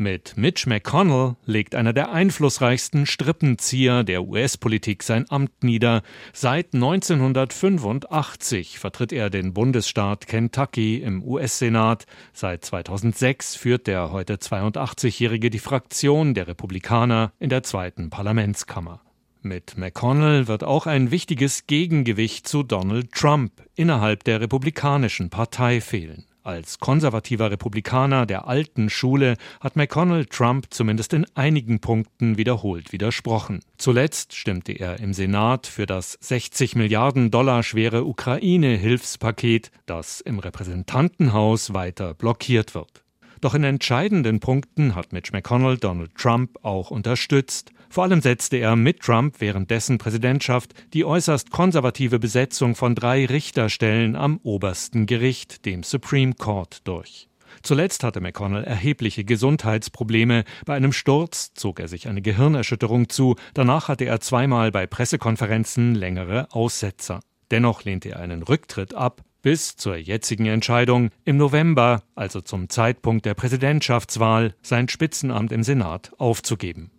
Mit Mitch McConnell legt einer der einflussreichsten Strippenzieher der US-Politik sein Amt nieder. Seit 1985 vertritt er den Bundesstaat Kentucky im US-Senat. Seit 2006 führt der heute 82-Jährige die Fraktion der Republikaner in der zweiten Parlamentskammer. Mit McConnell wird auch ein wichtiges Gegengewicht zu Donald Trump innerhalb der Republikanischen Partei fehlen. Als konservativer Republikaner der alten Schule hat McConnell Trump zumindest in einigen Punkten wiederholt widersprochen. Zuletzt stimmte er im Senat für das 60 Milliarden Dollar schwere Ukraine-Hilfspaket, das im Repräsentantenhaus weiter blockiert wird. Doch in entscheidenden Punkten hat Mitch McConnell Donald Trump auch unterstützt. Vor allem setzte er mit Trump während dessen Präsidentschaft die äußerst konservative Besetzung von drei Richterstellen am obersten Gericht, dem Supreme Court, durch. Zuletzt hatte McConnell erhebliche Gesundheitsprobleme. Bei einem Sturz zog er sich eine Gehirnerschütterung zu. Danach hatte er zweimal bei Pressekonferenzen längere Aussetzer. Dennoch lehnte er einen Rücktritt ab bis zur jetzigen Entscheidung, im November, also zum Zeitpunkt der Präsidentschaftswahl, sein Spitzenamt im Senat aufzugeben.